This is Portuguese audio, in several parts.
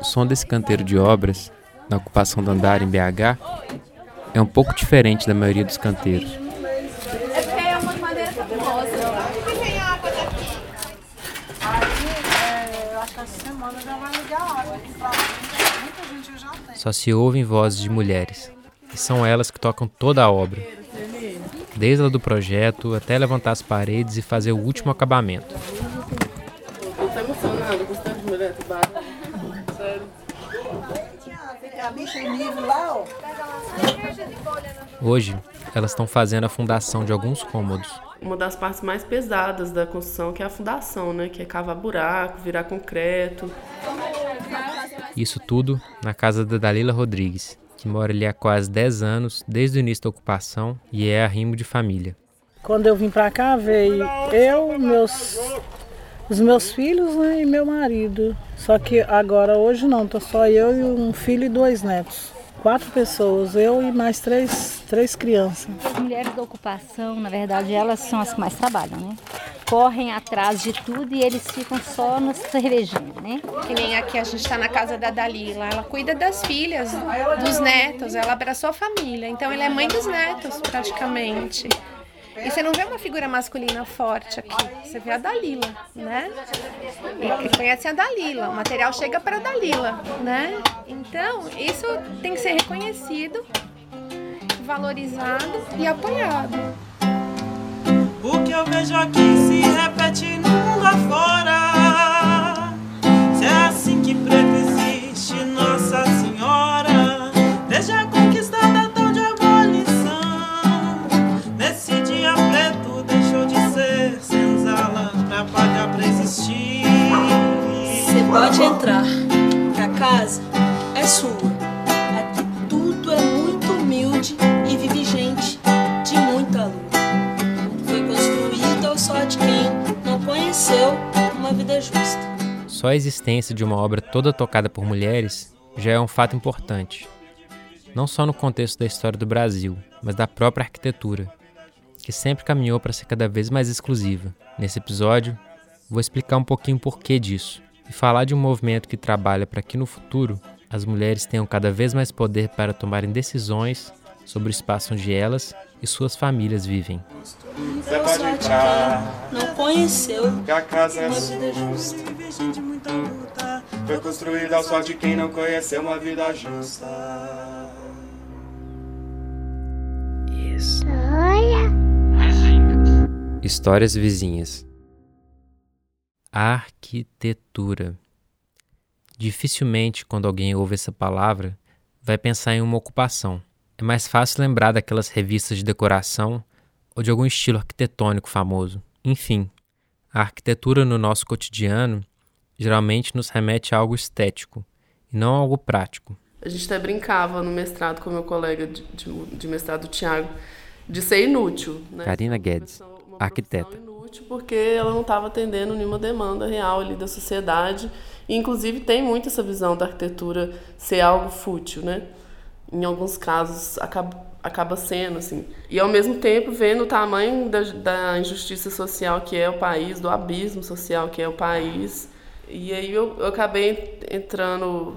O som desse canteiro de obras, na ocupação do andar em BH, é um pouco diferente da maioria dos canteiros. Só se ouvem vozes de mulheres, e são elas que tocam toda a obra, desde a do projeto até levantar as paredes e fazer o último acabamento. Tô emocionado com tantas mulheres Sério. Hoje, elas estão fazendo a fundação de alguns cômodos. Uma das partes mais pesadas da construção que é a fundação, né? Que é cavar buraco, virar concreto. Isso tudo na casa da Dalila Rodrigues, que mora ali há quase 10 anos, desde o início da ocupação, e é arrimo de família. Quando eu vim para cá, veio eu, meus, os meus filhos né, e meu marido. Só que agora, hoje não, tô só eu e um filho e dois netos. Quatro pessoas, eu e mais três, três crianças. As mulheres da ocupação, na verdade, elas são as que mais trabalham, né? Correm atrás de tudo e eles ficam só na cervejinha, né? Que nem aqui a gente está na casa da Dalila. Ela cuida das filhas, dos netos, ela abraçou a família. Então ela é mãe dos netos, praticamente. E você não vê uma figura masculina forte aqui. Você vê a Dalila, né? E conhece a Dalila. O material chega para a Dalila, né? Então, isso tem que ser reconhecido, valorizado e apoiado. O que eu vejo aqui se repete no mundo afora. Se é assim que preto existe, Nossa Senhora, desde a conquistada tão de abolição. Nesse dia preto deixou de ser senzala pra pagar pra existir. Você pode entrar, que a casa é sua. Vida justa. Só a existência de uma obra toda tocada por mulheres já é um fato importante. Não só no contexto da história do Brasil, mas da própria arquitetura, que sempre caminhou para ser cada vez mais exclusiva. Nesse episódio, vou explicar um pouquinho o porquê disso e falar de um movimento que trabalha para que no futuro as mulheres tenham cada vez mais poder para tomarem decisões sobre o espaço onde elas e suas famílias vivem. Você pode entrar, Não conheceu que a casa é uma sua. vida justa. Foi construída ao só de quem não conheceu uma vida justa. Histórias vizinhas. Arquitetura. Dificilmente, quando alguém ouve essa palavra, vai pensar em uma ocupação. É mais fácil lembrar daquelas revistas de decoração ou de algum estilo arquitetônico famoso. Enfim, a arquitetura no nosso cotidiano geralmente nos remete a algo estético e não a algo prático. A gente até brincava no mestrado com meu colega de, de, de mestrado, Tiago, de ser inútil. Né? Karina Uma Guedes, profissão- uma arquiteta. inútil porque ela não estava atendendo nenhuma demanda real ali da sociedade. E, inclusive, tem muito essa visão da arquitetura ser algo fútil, né? Em alguns casos, acaba, acaba sendo, assim. E, ao mesmo tempo, vendo o tamanho da, da injustiça social que é o país, do abismo social que é o país. E aí eu, eu acabei entrando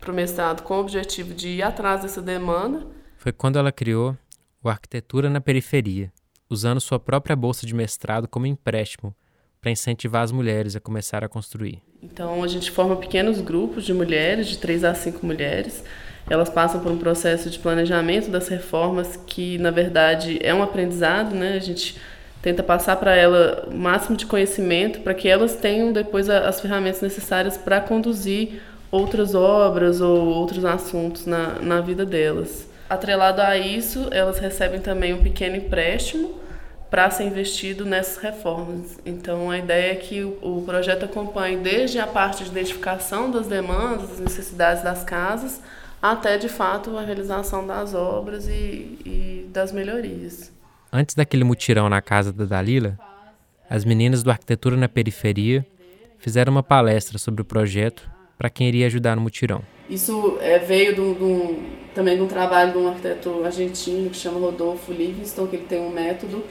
para o mestrado com o objetivo de ir atrás dessa demanda. Foi quando ela criou o Arquitetura na Periferia, usando sua própria bolsa de mestrado como empréstimo para incentivar as mulheres a começar a construir. Então a gente forma pequenos grupos de mulheres, de três a cinco mulheres. Elas passam por um processo de planejamento das reformas que, na verdade, é um aprendizado, né? A gente tenta passar para ela o máximo de conhecimento para que elas tenham depois as ferramentas necessárias para conduzir outras obras ou outros assuntos na, na vida delas. Atrelado a isso, elas recebem também um pequeno empréstimo para ser investido nessas reformas. Então, a ideia é que o projeto acompanhe desde a parte de identificação das demandas, das necessidades das casas, até, de fato, a realização das obras e, e das melhorias. Antes daquele mutirão na casa da Dalila, as meninas do Arquitetura na Periferia fizeram uma palestra sobre o projeto para quem iria ajudar no mutirão. Isso é, veio do, do- também de um trabalho de um arquiteto argentino que chama Rodolfo Livingston, que ele tem um método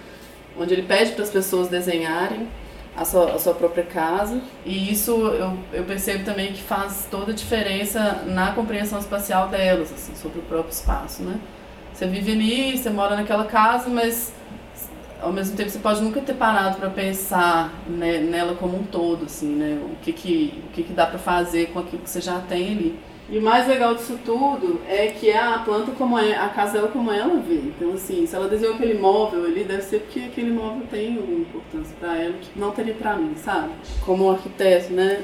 onde ele pede para as pessoas desenharem a sua, a sua própria casa. E isso eu, eu percebo também que faz toda a diferença na compreensão espacial delas, assim, sobre o próprio espaço, né? Você vive ali, você mora naquela casa, mas ao mesmo tempo você pode nunca ter parado para pensar né, nela como um todo, assim, né? O que que, o que, que dá para fazer com aquilo que você já tem ali. E o mais legal disso tudo é que a planta como é, a casa dela como ela vê. Então, assim, se ela desenhou aquele móvel ali, deve ser porque aquele móvel tem alguma importância para ela que não teria para mim, sabe? Como arquiteto, né?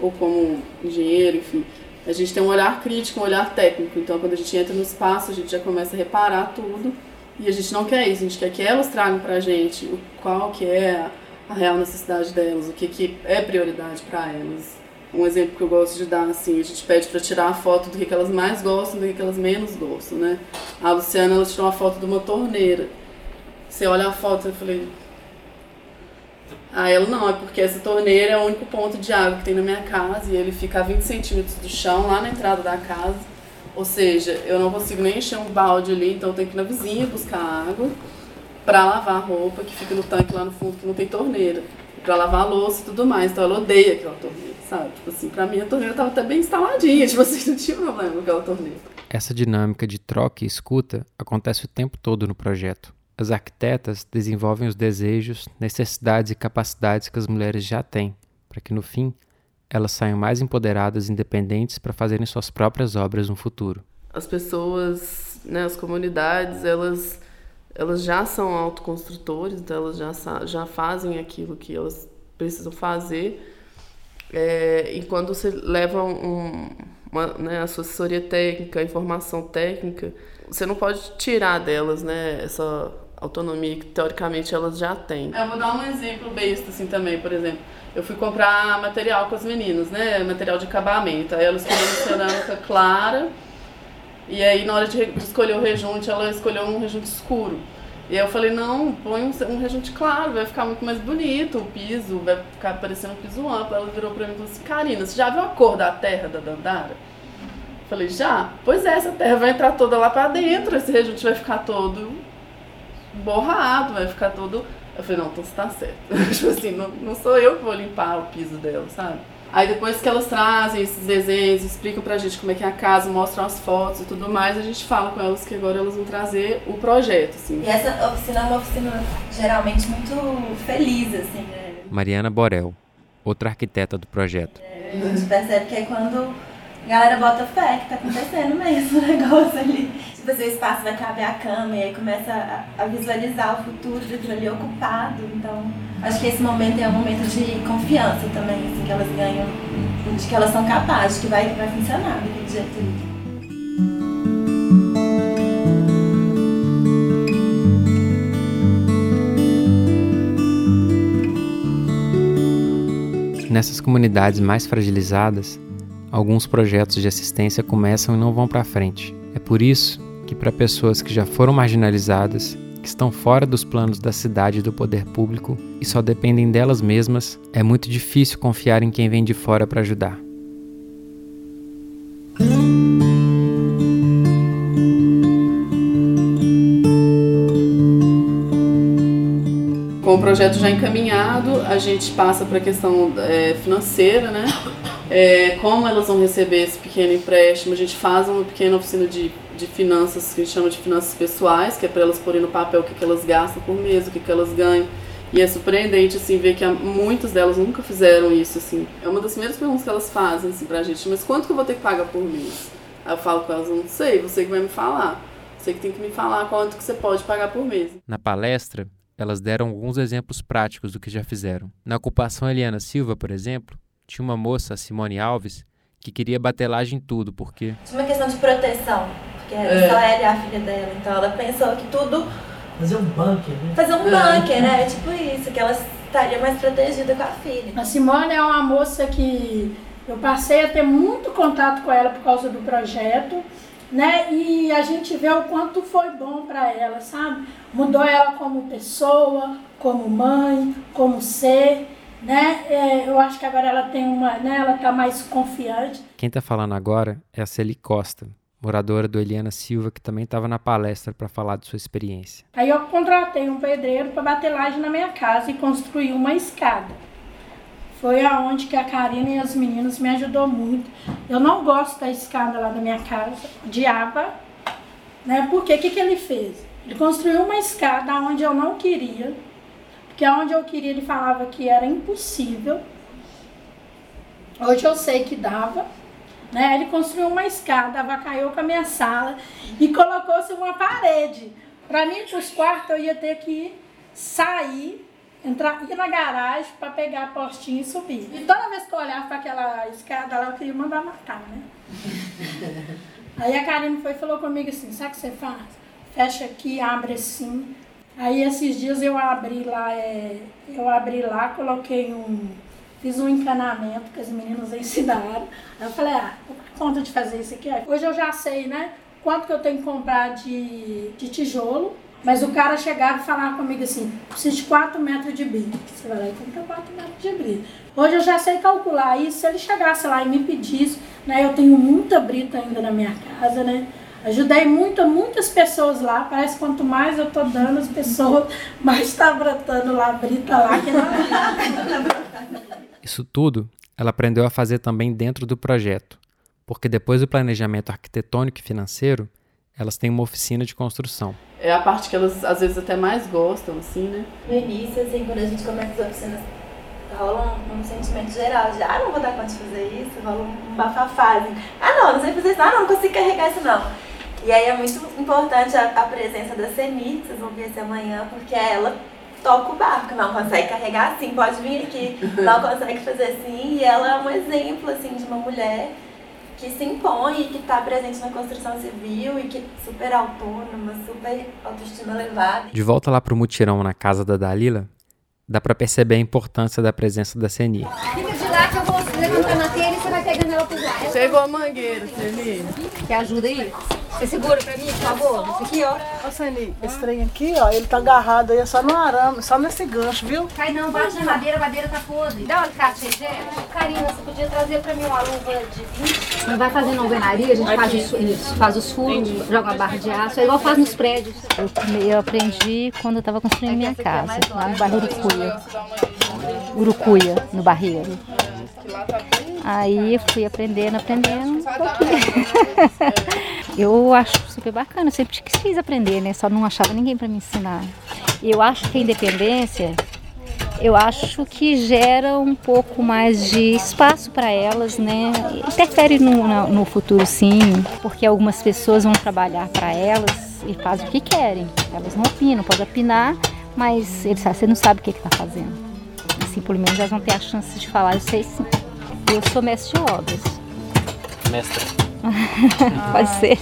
Ou como engenheiro, enfim. A gente tem um olhar crítico, um olhar técnico. Então, quando a gente entra no espaço, a gente já começa a reparar tudo. E a gente não quer isso, a gente quer que elas tragam pra gente o qual que é a real necessidade delas, o que, que é prioridade para elas. Um exemplo que eu gosto de dar, assim, a gente pede para tirar a foto do que, elas mais gostam, do que, que elas menos gostam, né? A Luciana, ela tirou uma foto de uma torneira. Você olha a foto, eu falei... Ah, ela não, é porque essa torneira é o único ponto de água que tem na minha casa e ele fica a 20 centímetros do chão, lá na entrada da casa. Ou seja, eu não consigo nem encher um balde ali, então eu tenho que ir na vizinha buscar água para lavar a roupa que fica no tanque lá no fundo que não tem torneira para lavar a louça e tudo mais. Então ela odeia aquela torneira, sabe? Tipo assim, pra mim a torneira tava até bem instaladinha, tipo assim, não tinha problema com aquela torneira. Essa dinâmica de troca e escuta acontece o tempo todo no projeto. As arquitetas desenvolvem os desejos, necessidades e capacidades que as mulheres já têm, para que no fim elas saiam mais empoderadas e independentes para fazerem suas próprias obras no futuro. As pessoas, né, as comunidades, elas elas já são autoconstrutores, então elas já, já fazem aquilo que elas precisam fazer. É, e quando você leva um, uma né, assessoria técnica, informação técnica, você não pode tirar delas né, essa autonomia que teoricamente elas já têm. Eu vou dar um exemplo besta assim também, por exemplo. Eu fui comprar material com as meninas, né? Material de acabamento. Aí elas escolheram cerâmica clara e aí, na hora de, escolher o rejunte, ela escolheu um rejunte escuro. E eu falei, não, põe um, um rejunte claro, vai ficar muito mais bonito o piso, vai ficar parecendo um piso amplo. Ela virou pra mim e falou assim, Karina, você já viu a cor da terra da Dandara? Eu falei, já. Pois é, essa terra vai entrar toda lá pra dentro, esse rejunte vai ficar todo borrado, vai ficar todo... Eu falei, não, então você tá certo. tipo assim, não, não sou eu que vou limpar o piso dela, sabe? Aí depois que elas trazem esses desenhos, explicam pra gente como é que é a casa, mostram as fotos e tudo mais, a gente fala com elas que agora elas vão trazer o projeto, assim. E essa oficina é uma oficina geralmente muito feliz, assim, né? Mariana Borel, outra arquiteta do projeto. É, a gente percebe que é quando a galera bota fé que tá acontecendo mesmo o negócio ali. Tipo o espaço vai caber a cama e aí começa a, visualizar o futuro daquilo ali ocupado. Então, acho que esse momento é um momento de confiança também, assim, que elas ganham, de que elas são capazes, que vai, vai funcionar daquele jeito ali. Nessas comunidades mais fragilizadas, alguns projetos de assistência começam e não vão para frente. É por isso para pessoas que já foram marginalizadas, que estão fora dos planos da cidade e do poder público e só dependem delas mesmas, é muito difícil confiar em quem vem de fora para ajudar. Com o projeto já encaminhado, a gente passa para a questão é, financeira, né? é, como elas vão receber esse pequeno empréstimo. A gente faz uma pequena oficina de, de finanças, que a gente chama de finanças pessoais, que é para elas porem no papel o que, que elas gastam por mês, o que, que elas ganham. E é surpreendente, assim, ver que muitas delas nunca fizeram isso, assim. É uma das primeiras perguntas que elas fazem, assim, pra gente. Mas quanto que eu vou ter que pagar por mês? Aí eu falo com elas, não sei, você que vai me falar. Você que tem que me falar quanto que você pode pagar por mês. Na palestra, elas deram alguns exemplos práticos do que já fizeram. Na ocupação Eliana Silva, por exemplo, tinha uma moça, Simone Alves, que queria batelagem em tudo, porque. Tinha uma questão de proteção, porque é. só ela e a filha dela, então ela pensou que tudo. Fazer um bunker, né? Fazer um é. bunker, né? Tipo isso, que ela estaria mais protegida com a filha. A Simone é uma moça que eu passei a ter muito contato com ela por causa do projeto, né? E a gente vê o quanto foi bom para ela, sabe? Mudou ela como pessoa, como mãe, como ser né? É, eu acho que agora ela tem uma, né? Ela tá mais confiante. Quem está falando agora é a Celi Costa, moradora do Eliana Silva, que também estava na palestra para falar de sua experiência. Aí eu contratei um pedreiro para bater laje na minha casa e construir uma escada. foi aonde que a Karina e as meninas me ajudou muito. Eu não gosto da escada lá da minha casa, odiava, né? Porque o que, que ele fez? Ele construiu uma escada onde eu não queria, porque onde eu queria ele falava que era impossível. Hoje eu sei que dava. Né? Ele construiu uma escada, avacaiou com a minha sala e colocou-se uma parede. Para mim, para os quartos, eu ia ter que sair, entrar, ir na garagem para pegar a postinha e subir. E toda vez que eu olhava para aquela escada lá, eu queria mandar matar, né? Aí a Karine foi e falou comigo assim, sabe o que você faz? Fecha aqui, abre assim. Aí esses dias eu abri lá, é, eu abri lá, coloquei um fiz um encanamento que as meninas ensinaram. Aí eu falei, ah, dar conta de fazer isso aqui. Hoje eu já sei, né? Quanto que eu tenho que comprar de, de tijolo. Mas o cara chegava e falava comigo assim, preciso de 4 metros de brita. Você vai lá e compra 4 metros de brita. Hoje eu já sei calcular isso. Se ele chegasse lá e me pedisse, né? Eu tenho muita brita ainda na minha casa, né? Ajudei muito, muitas pessoas lá. Parece que quanto mais eu tô dando, as pessoas mais está brotando lá, brita lá, que não é. Isso tudo ela aprendeu a fazer também dentro do projeto, porque depois do planejamento arquitetônico e financeiro, elas têm uma oficina de construção. É a parte que elas às vezes até mais gostam, assim, né? No início, assim, quando a gente começa as oficinas, rola um, um, sentimento geral de, ah, não vou dar conta de fazer isso, rola um bafafá, assim, ah, não, não sei fazer isso, ah, não, não consigo carregar isso, não. E aí é muito importante a, a presença da Seni, vocês vão ver isso amanhã, porque é ela toca o barco, não consegue carregar assim, pode vir aqui, não consegue fazer assim. E ela é um exemplo assim de uma mulher que se impõe, que está presente na construção civil e que é super autônoma, super autoestima elevada. De volta lá pro mutirão na casa da Dalila, dá para perceber a importância da presença da Seni. Lá levantar na telha e você vai pegando ela pro lado. Chegou a mangueira, Seni. Quer ajuda aí? Você segura pra mim, por favor? Isso aqui, ó. Ô, Sani, esse trem aqui, ó, ele tá agarrado aí, é só no arame, só nesse gancho, viu? Cai não, bate na madeira, a madeira tá podre. Dá uma alicate aí, gente. Karina, você podia trazer pra mim uma luva de 20? Não vai fazendo alvenaria, a gente faz os, isso, faz os furos, joga a barra de aço, é igual faz nos prédios. Eu, eu aprendi quando eu tava construindo minha casa, lá no bairro Urucuia. Urucuia, no Barreiro. Aí fui aprendendo, aprendendo um pouquinho. eu acho super bacana, eu sempre quis aprender, né? Só não achava ninguém para me ensinar. Eu acho que a independência, eu acho que gera um pouco mais de espaço para elas, né? Interfere no, no futuro, sim, porque algumas pessoas vão trabalhar para elas e fazem o que querem. Elas não opinam, podem opinar, mas eles, você não sabe o que está fazendo. Assim, pelo menos elas vão ter a chance de falar, eu sei sim. Eu sou mestre de obras. Mestre. Pode ser.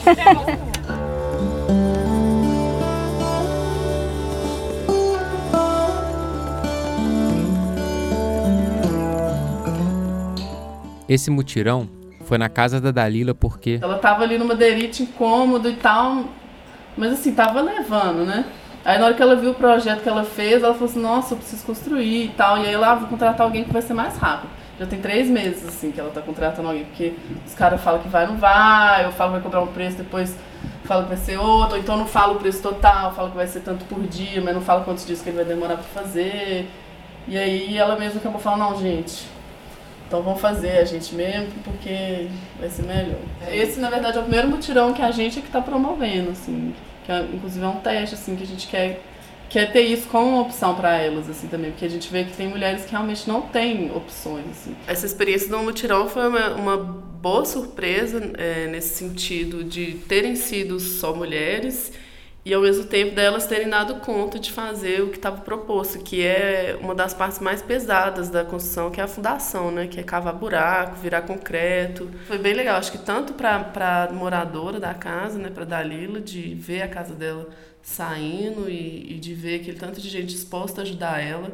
Esse mutirão foi na casa da Dalila porque. Ela tava ali numa derite incômodo e tal, mas assim, tava levando, né? Aí na hora que ela viu o projeto que ela fez, ela falou assim, nossa, eu preciso construir e tal. E aí ela ah, vou contratar alguém que vai ser mais rápido. Já tem três meses, assim, que ela tá contratando alguém, porque os caras falam que vai não vai, eu falo que vai cobrar um preço, depois falo que vai ser outro, ou então não falo o preço total, falo que vai ser tanto por dia, mas não falo quantos dias que ele vai demorar pra fazer. E aí ela mesma acabou falando, não, gente, então vamos fazer a gente mesmo, porque vai ser melhor. Esse, na verdade, é o primeiro mutirão que a gente é que tá promovendo, assim, que é, inclusive é um teste, assim, que a gente quer quer ter isso como uma opção para elas, assim, também, porque a gente vê que tem mulheres que realmente não têm opções, assim. Essa experiência do mutirão foi uma, uma boa surpresa é, nesse sentido de terem sido só mulheres e ao mesmo tempo delas terem dado conta de fazer o que estava proposto, que é uma das partes mais pesadas da construção, que é a fundação, né, que é cavar buraco, virar concreto. Foi bem legal, acho que tanto para a moradora da casa, né, para Dalila, de ver a casa dela saindo e, e de ver aquele tanto de gente disposta a ajudar ela.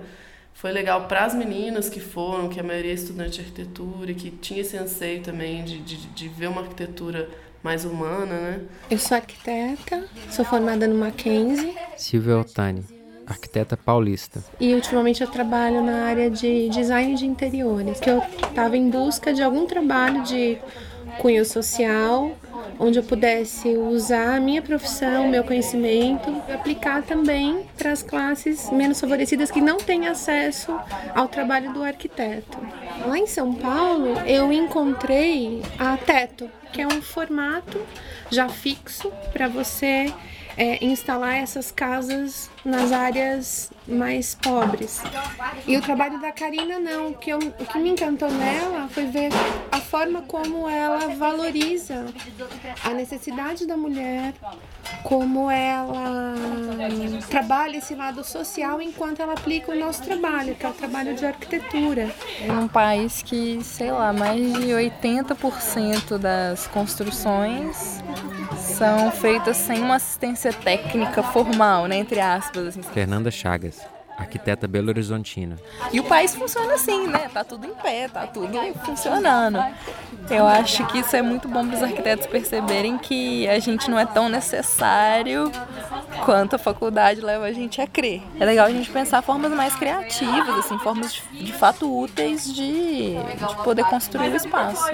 Foi legal para as meninas que foram, que a maioria é estudante de arquitetura e que tinha esse anseio também de, de, de ver uma arquitetura mais humana, né? Eu sou arquiteta, sou formada no Mackenzie. Silvia Otani, arquiteta paulista. E ultimamente eu trabalho na área de design de interiores, que eu estava em busca de algum trabalho de cunho social onde eu pudesse usar a minha profissão, meu conhecimento, aplicar também para as classes menos favorecidas que não têm acesso ao trabalho do arquiteto. Lá em São Paulo, eu encontrei a Teto, que é um formato já fixo para você é, instalar essas casas nas áreas mais pobres. E o trabalho da Karina não. O que, eu, o que me encantou nela foi ver a forma como ela valoriza a necessidade da mulher, como ela trabalha esse lado social enquanto ela aplica o nosso trabalho, que é o trabalho de arquitetura. É um país que, sei lá, mais de 80% das construções são feitas sem uma assistência técnica formal, né, entre aspas. Assim. Fernanda Chagas, arquiteta Belo Horizontina. E o país funciona assim, né? Tá tudo em pé, tá tudo funcionando. Eu acho que isso é muito bom para os arquitetos perceberem que a gente não é tão necessário quanto a faculdade leva a gente a crer. É legal a gente pensar formas mais criativas, assim, formas de, de fato úteis de, de poder construir o espaço.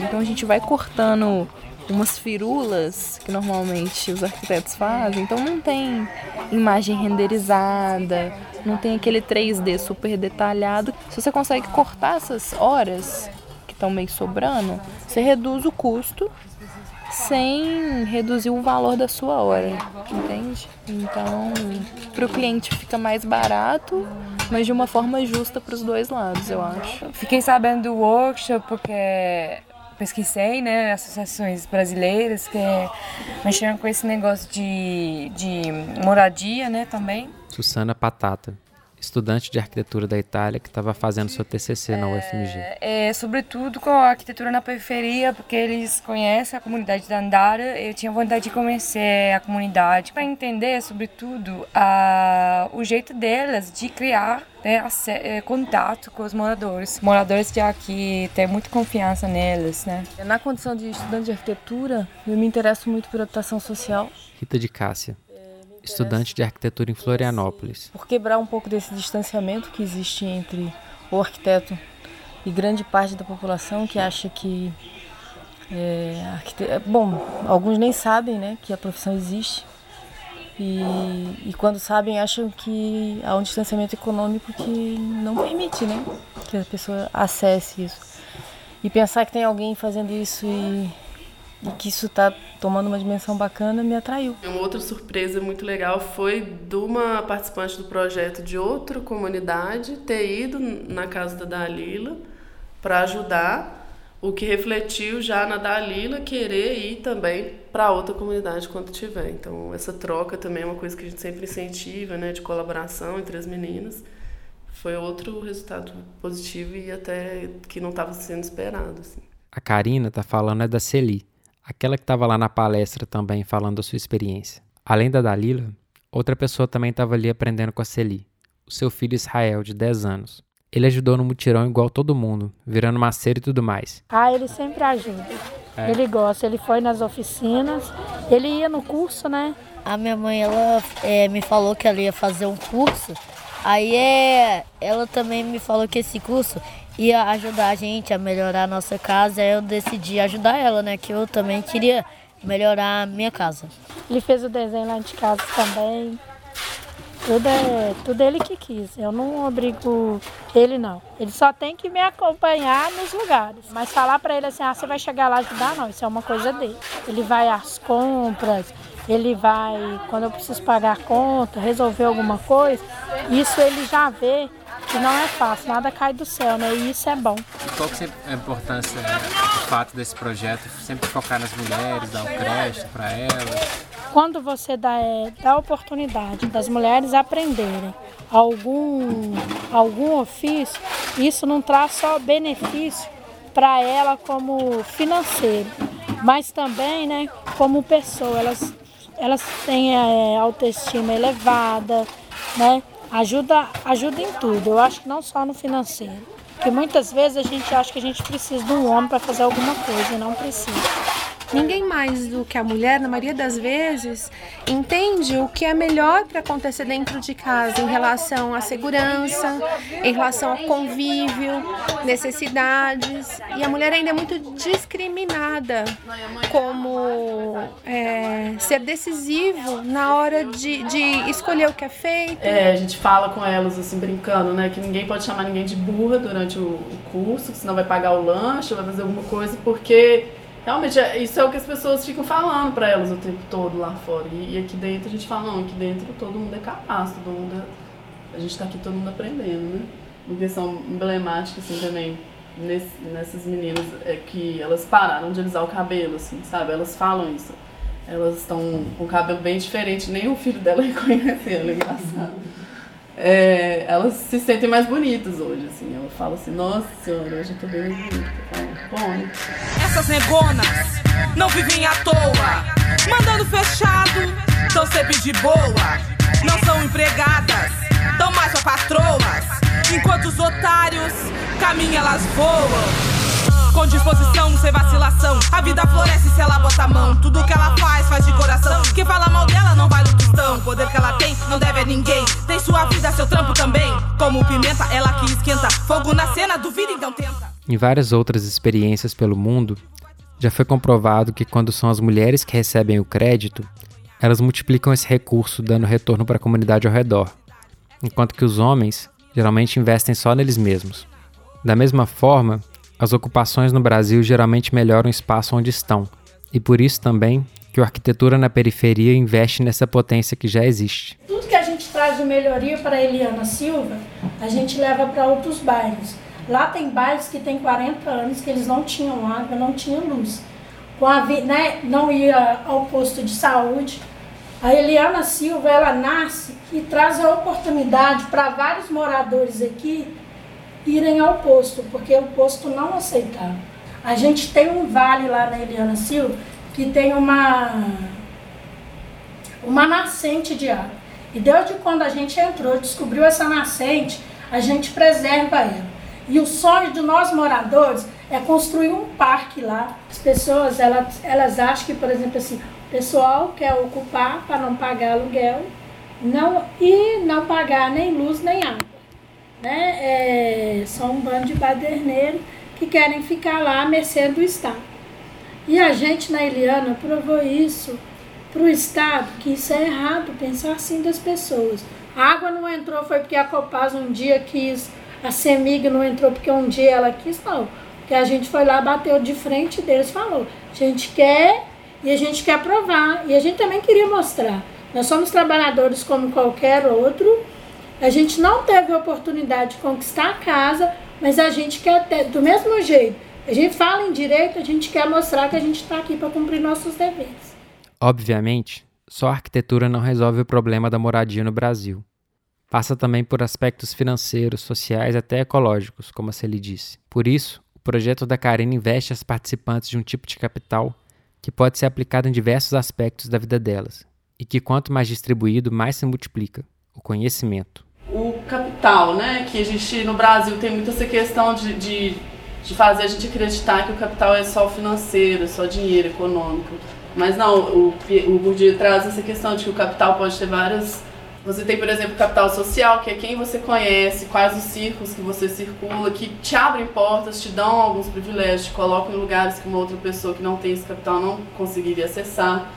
Então a gente vai cortando umas firulas que normalmente os arquitetos fazem, então não tem imagem renderizada, não tem aquele 3D super detalhado. Se você consegue cortar essas horas que estão meio sobrando, você reduz o custo sem reduzir o valor da sua hora, entende? Então, para o cliente fica mais barato, mas de uma forma justa para os dois lados, eu acho. Fiquei sabendo do workshop porque pesquisei, né, associações brasileiras que mexeram com esse negócio de, de moradia, né, também. Susana Patata, estudante de arquitetura da Itália que estava fazendo seu TCC na UFMG. É, é, sobretudo com a arquitetura na periferia, porque eles conhecem a comunidade da Andara. Eu tinha vontade de conhecer a comunidade para entender, sobretudo, a, o jeito delas de criar né, é, contato com os moradores. Moradores de aqui têm muita confiança neles, né? Na condição de estudante de arquitetura, eu me interesso muito por habitação social. Rita de Cássia, estudante de arquitetura em Florianópolis. Por quebrar um pouco desse distanciamento que existe entre o arquiteto e grande parte da população que acha que é, arquiteto... bom, alguns nem sabem, né, que a profissão existe e, e quando sabem, acham que há um distanciamento econômico que não permite né, que a pessoa acesse isso. E pensar que tem alguém fazendo isso e, e que isso está tomando uma dimensão bacana me atraiu. Uma outra surpresa muito legal foi de uma participante do projeto de outra comunidade ter ido na casa da Dalila para ajudar o que refletiu já na Dalila querer ir também para outra comunidade quando tiver. Então, essa troca também é uma coisa que a gente sempre incentiva, né, de colaboração entre as meninas. Foi outro resultado positivo e até que não estava sendo esperado. Assim. A Karina tá falando é da Celi, aquela que estava lá na palestra também falando da sua experiência. Além da Dalila, outra pessoa também estava ali aprendendo com a Celi, o seu filho Israel, de 10 anos. Ele ajudou no mutirão igual todo mundo, virando maceiro e tudo mais. Ah, ele sempre ajuda. É. Ele gosta, ele foi nas oficinas, ele ia no curso, né? A minha mãe, ela é, me falou que ela ia fazer um curso. Aí é, ela também me falou que esse curso ia ajudar a gente a melhorar a nossa casa. Eu decidi ajudar ela, né? Que eu também queria melhorar a minha casa. Ele fez o desenho lá de casa também. Tudo é tudo ele que quis. Eu não obrigo ele não. Ele só tem que me acompanhar nos lugares. Mas falar para ele assim, ah, você vai chegar lá ajudar, não. Isso é uma coisa dele. Ele vai às compras, ele vai quando eu preciso pagar a conta, resolver alguma coisa. Isso ele já vê que não é fácil, nada cai do céu, né? E isso é bom. Qual que é a importância, né, do fato desse projeto sempre focar nas mulheres, dar o crédito para elas? quando você dá, é, dá a oportunidade das mulheres aprenderem algum, algum ofício, isso não traz só benefício para ela como financeiro, mas também né, como pessoa. Elas, elas têm é, autoestima elevada, né? Ajuda, ajuda em tudo. Eu acho que não só no financeiro. Porque muitas vezes a gente acha que a gente precisa de um homem para fazer alguma coisa e não precisa. Ninguém mais do que a mulher, na maioria das vezes, entende o que é melhor para acontecer dentro de casa em relação à segurança, em relação ao convívio, necessidades. E a mulher ainda é muito discriminada como é, ser decisivo na hora de, de escolher o que é feito. É, a gente fala com elas assim, brincando, né? Que ninguém pode chamar ninguém de burra durante o, curso, senão vai pagar o lanche, vai fazer alguma coisa, porque realmente é, isso é o que as pessoas ficam falando para elas o tempo todo lá fora. E, e, aqui dentro a gente fala, não, aqui dentro todo mundo é capaz, todo mundo é, a gente está aqui todo mundo aprendendo, né? Uma questão emblemática assim também nesse, nessas meninas é que elas pararam de alisar o cabelo, assim, sabe? Elas falam isso. Elas estão com o cabelo bem diferente, nem o filho dela reconhece ela, é engraçado. É, elas se sentem mais bonitas hoje, assim. Ela fala assim, nossa senhora, hoje eu tô bem bonita. Bom? Essas negonas não vivem à toa, mandando fechado, tão sempre de boa. Não são empregadas, tão mais pra patroas, enquanto os otários caminham, elas voam. Com disposição, sem vacilação. A vida floresce se ela bota a mão. Tudo que ela faz, faz de coração. Quem fala mal dela não tostão. O poder que ela tem, não deve a ninguém. Tem sua vida, seu trampo também. Como pimenta, ela que esquenta. Fogo na cena, duvida então tenta. Em várias outras experiências pelo mundo, já foi comprovado que quando são as mulheres que recebem o crédito, elas multiplicam esse recurso dando retorno para a comunidade ao redor, enquanto que os homens geralmente investem só neles mesmos. Da mesma forma, as ocupações no Brasil geralmente melhoram o espaço onde estão, e por isso também que o Arquitetura na Periferia investe nessa potência que já existe. Tudo que a gente traz de melhoria para a Eliana Silva, a gente leva para outros bairros. Lá tem bairros que tem 40 anos que eles não tinham água, não tinham luz. Com a, né, não ia ao posto de saúde. A Eliana Silva, ela nasce e traz a oportunidade para vários moradores aqui irem ao posto, porque o posto não aceitava. A gente tem um vale lá na Eliana Silva que tem uma, uma nascente de água. E desde quando a gente entrou, descobriu essa nascente, a gente preserva ela. E o sonho de nós moradores é construir um parque lá. As pessoas, elas, elas acham que, por exemplo, assim, o pessoal quer ocupar para não pagar aluguel não, e não pagar nem luz nem água né, é, são um bando de baderneiros que querem ficar lá à mercê do Estado. E a gente na Eliana provou isso para o Estado, que isso é errado, pensar assim das pessoas. A água não entrou foi porque a Copaz um dia quis, a Semig não entrou porque um dia ela quis, não. Porque a gente foi lá, bateu de frente deles, falou, a gente quer e a gente quer provar. E a gente também queria mostrar. Nós somos trabalhadores como qualquer outro, a gente não teve a oportunidade de conquistar a casa, mas a gente quer ter, do mesmo jeito. A gente fala em direito, a gente quer mostrar que a gente está aqui para cumprir nossos deveres. Obviamente, só a arquitetura não resolve o problema da moradia no Brasil. Passa também por aspectos financeiros, sociais até ecológicos, como a Celi disse. Por isso, o projeto da Karina investe as participantes de um tipo de capital que pode ser aplicado em diversos aspectos da vida delas, e que quanto mais distribuído, mais se multiplica o conhecimento capital, né? Que a gente no Brasil tem muito essa questão de, de, de fazer a gente acreditar que o capital é só financeiro, só dinheiro econômico. Mas não, o, o Bourdieu traz essa questão de que o capital pode ter várias. Você tem, por exemplo, capital social, que é quem você conhece, quais os círculos que você circula, que te abrem portas, te dão alguns privilégios, te colocam em lugares que uma outra pessoa que não tem esse capital não conseguiria acessar.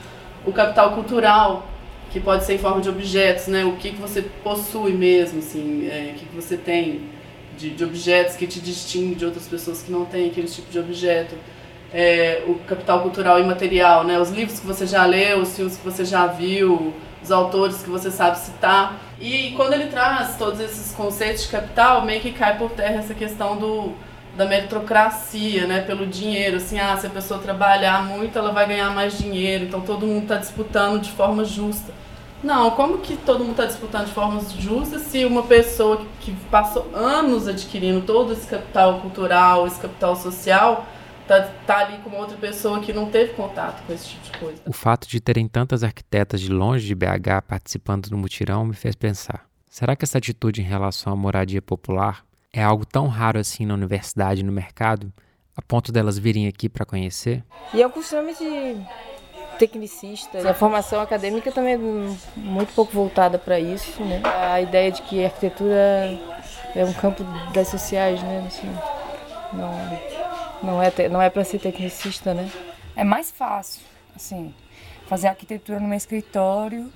O capital cultural, que pode ser em forma de objetos, né? O que, que você possui mesmo, assim, é, o que, que você tem de, de objetos que te distingue de outras pessoas que não têm aquele tipo de objeto. É, o capital cultural imaterial, né? Os livros que você já leu, os filmes que você já viu, os autores que você sabe citar. E quando ele traz todos esses conceitos de capital, meio que cai por terra essa questão do da meritocracia, né, pelo dinheiro, assim, ah, se a pessoa trabalhar muito, ela vai ganhar mais dinheiro, então todo mundo está disputando de forma justa. Não, como que todo mundo está disputando de forma justa se uma pessoa que passou anos adquirindo todo esse capital cultural, esse capital social, tá, tá ali com outra pessoa que não teve contato com esse tipo de coisa? O fato de terem tantas arquitetas de longe de BH participando do mutirão me fez pensar: será que essa atitude em relação à moradia popular é algo tão raro assim na universidade e no mercado, a ponto delas virem aqui para conhecer? E é o costume de tecnicista. A formação acadêmica também é muito pouco voltada para isso, né? A ideia de que a arquitetura é um campo das sociais, né? Assim, não, não é, não é para ser tecnicista, né? É mais fácil, assim, fazer arquitetura meu escritório,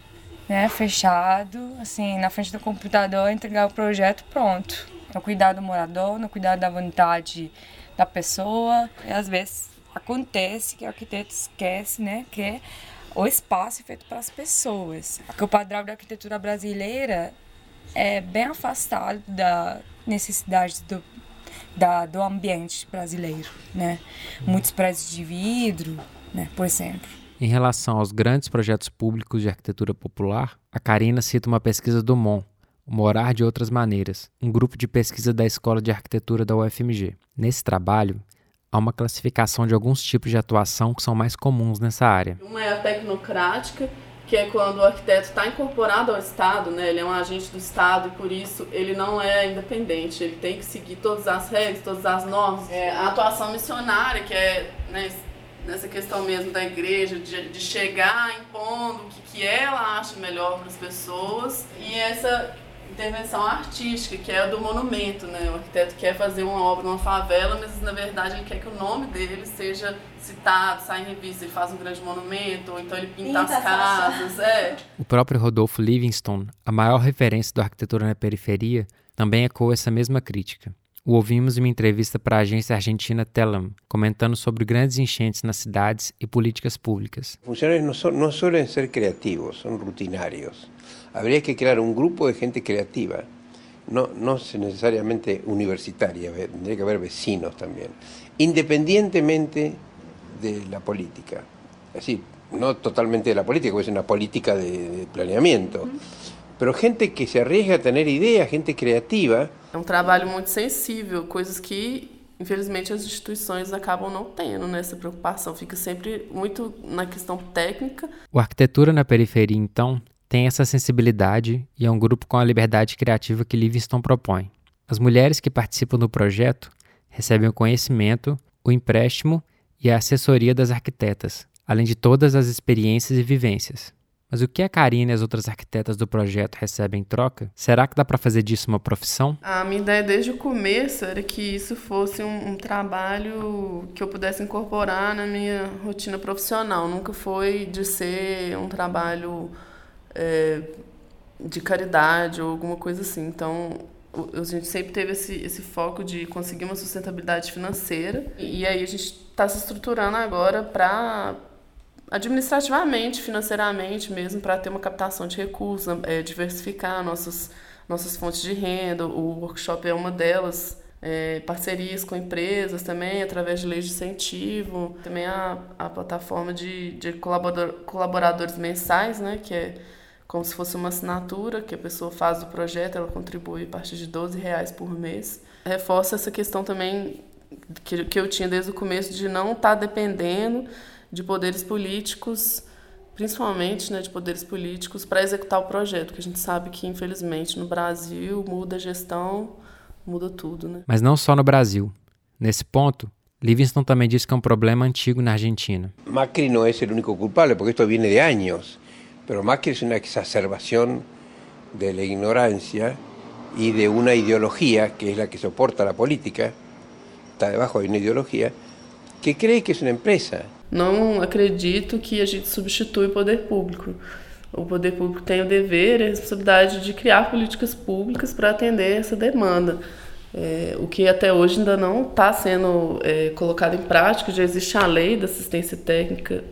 né? Fechado, assim, na frente do computador, entregar o projeto, pronto. No cuidar do morador, no cuidar da vontade da pessoa. E às vezes acontece que o arquiteto esquece, né? Que o espaço é feito para as pessoas. O padrão da arquitetura brasileira é bem afastado da necessidade do, da, do ambiente brasileiro, né? Muitos prédios de vidro, né? Por exemplo. Em relação aos grandes projetos públicos de arquitetura popular, a Karina cita uma pesquisa do MON, Morar de Outras Maneiras, um grupo de pesquisa da Escola de Arquitetura da UFMG. Nesse trabalho, há uma classificação de alguns tipos de atuação que são mais comuns nessa área. Uma é a tecnocrática, que é quando o arquiteto está incorporado ao Estado, né? ele é um agente do Estado e por isso ele não é independente, ele tem que seguir todas as regras, todas as normas. É, a atuação missionária, que é né, nessa questão mesmo da igreja, de, de chegar impondo o que, que ela acha melhor para as pessoas, e essa intervenção artística, que é a do monumento, né? O arquiteto quer fazer uma obra numa favela, mas na verdade ele quer que o nome dele seja citado, saia em revista, ele faz um grande monumento, ou então ele pinta, pinta as casas, é. O próprio Rodolfo Livingstone, a maior referência da arquitetura na periferia, também ecoou essa mesma crítica. O ouvimos em uma entrevista para a agência argentina Telam, comentando sobre grandes enchentes nas cidades e políticas públicas. Funcionários não, so, não suelen ser criativos, são rutinários. Habría que crear un grupo de gente creativa, no, no necesariamente universitaria, tendría que haber vecinos también, independientemente de la política. Es decir, no totalmente de la política, porque es una política de, de planeamiento. Pero gente que se arriesga a tener ideas, gente creativa. É um trabalho muito sensível, coisas que infelizmente as instituições acabam não tendo nessa preocupação, fica sempre muito na questão técnica. O arquitetura na periferia, então, tem essa sensibilidade e é um grupo com a liberdade criativa que Livingston propõe. As mulheres que participam do projeto recebem o conhecimento, o empréstimo e a assessoria das arquitetas, além de todas as experiências e vivências. Mas o que a Karina e as outras arquitetas do projeto recebem em troca? Será que dá para fazer disso uma profissão? A minha ideia desde o começo era que isso fosse um, um, trabalho que eu pudesse incorporar na minha rotina profissional. Nunca foi de ser um trabalho é, de caridade ou alguma coisa assim. Então, a gente sempre teve esse, esse foco de conseguir uma sustentabilidade financeira e aí a gente está se estruturando agora para administrativamente, financeiramente mesmo, para ter uma captação de recursos, é, diversificar nossas, nossas fontes de renda. O workshop é uma delas. É, parcerias com empresas também, através de leis de incentivo. Também a, a plataforma de, de colaborador, colaboradores mensais, né, que é como se fosse uma assinatura que a pessoa faz do projeto, ela contribui a partir de 12 reais por mês. Reforça essa questão também que, que eu tinha desde o começo de não estar tá dependendo de poderes políticos, principalmente né, de poderes políticos, para executar o projeto, que a gente sabe que, infelizmente, no Brasil muda a gestão, muda tudo. Né? Mas não só no Brasil. Nesse ponto, Livingston também diz que é um problema antigo na Argentina. Macri não é o único culpable, porque isto vem de anos. Pero Macri es una exacerbación de la ignorancia y de una ideología, que es la que soporta la política, está debajo de una ideología, que cree que es una empresa. Não acredito que a gente substitui o poder público. O poder público tem o dever e a responsabilidade de criar políticas públicas para atender essa demanda. É, o que até hoje ainda não está sendo é, colocado em prática, já existe a lei da assistência técnica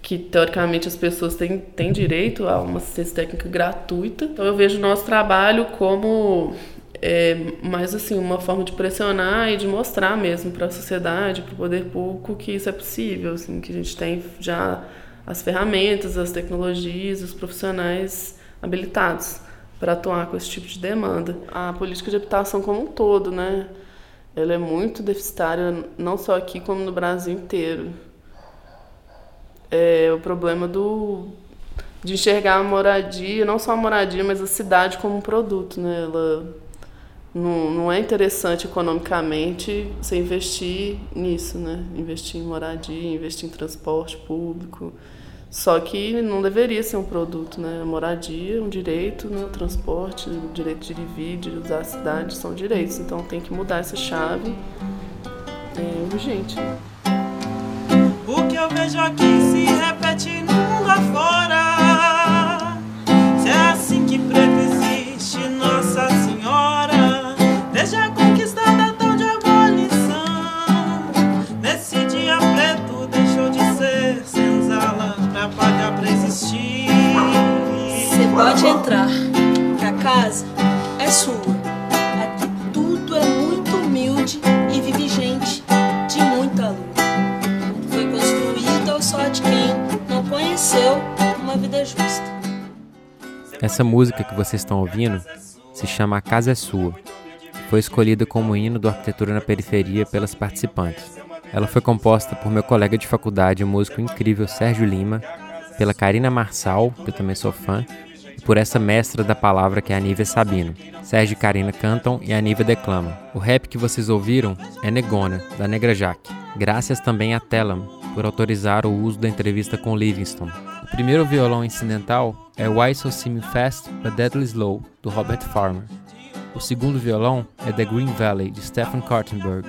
que teoricamente as pessoas têm, têm direito a uma assistência técnica gratuita. Então eu vejo o nosso trabalho como é, mais assim uma forma de pressionar e de mostrar mesmo para a sociedade, para o poder público que isso é possível, assim, que a gente tem já as ferramentas, as tecnologias, os profissionais habilitados para atuar com esse tipo de demanda. A política de habitação como um todo, né? Ela é muito deficitária, não só aqui como no Brasil inteiro. É o problema do de enxergar a moradia, não só a moradia, mas a cidade como um produto, né? Ela não, não é interessante economicamente você investir nisso, né? Investir em moradia, investir em transporte público. Só que não deveria ser um produto, né? A moradia, um direito, né? o transporte, o direito de vir, de usar a cidade são direitos. Então tem que mudar essa chave. É urgente. O que eu vejo aqui se repete no mundo afora. Se é assim que preto existe, Nossa Senhora, desde a conquistada tal de abolição. Nesse dia preto deixou de ser senzala pra pagar pra existir. Você pode entrar, que a casa é sua. Conheceu uma vida justa. Essa música que vocês estão ouvindo se chama A Casa é Sua. Foi escolhida como hino do Arquitetura na Periferia pelas participantes. Ela foi composta por meu colega de faculdade, o músico incrível Sérgio Lima, pela Karina Marçal, que eu também sou fã, e por essa mestra da palavra que é a Nívia Sabino. Sérgio e Karina cantam e a Nívia declama. O rap que vocês ouviram é Negona, da Negra Jaque. Graças também a Telam por autorizar o uso da entrevista com Livingston. O primeiro violão incidental é Why So See Me Fast But Deadly Slow, do Robert Farmer. O segundo violão é The Green Valley, de Stephen Kartenberg,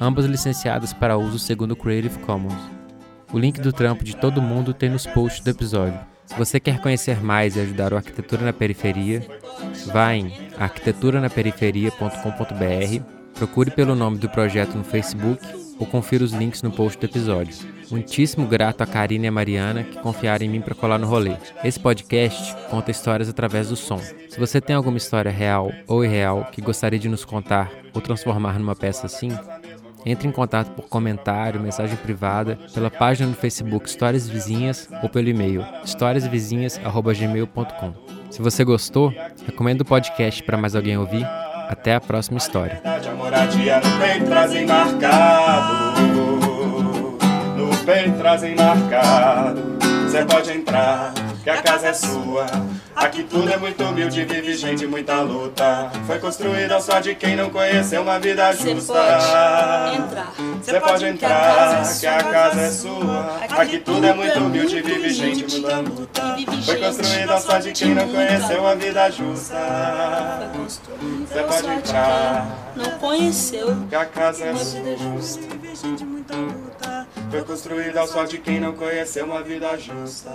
ambas licenciadas para uso segundo o Creative Commons. O link do trampo de todo mundo tem nos posts do episódio. Se você quer conhecer mais e ajudar o Arquitetura na Periferia, vá em arquiteturnaperiferia.com.br, procure pelo nome do projeto no Facebook ou confira os links no post do episódio. Muitíssimo grato a Karina e a Mariana que confiaram em mim para colar no rolê. Esse podcast conta histórias através do som. Se você tem alguma história real ou irreal que gostaria de nos contar ou transformar numa peça assim, entre em contato por comentário, mensagem privada, pela página no Facebook Histórias Vizinhas ou pelo e-mail historiasvizinhas@gmail.com. Se você gostou, recomenda o podcast para mais alguém ouvir. Até a próxima história. A moradia no peito trazem marcado. No peito trazem marcado. Você pode entrar, que a casa é sua. Aqui tudo é muito humilde, vive gente, muita luta. Foi construída só de quem não conheceu uma vida justa. pode entrar. Você pode entrar, que a casa é sua. Aqui tudo é muito humilde, vive gente, muita luta. Foi construída só de quem não conheceu uma vida justa. Você pode entrar, Não conheceu que a casa é sua. vida justa. Foi construída só de quem não conheceu uma vida justa.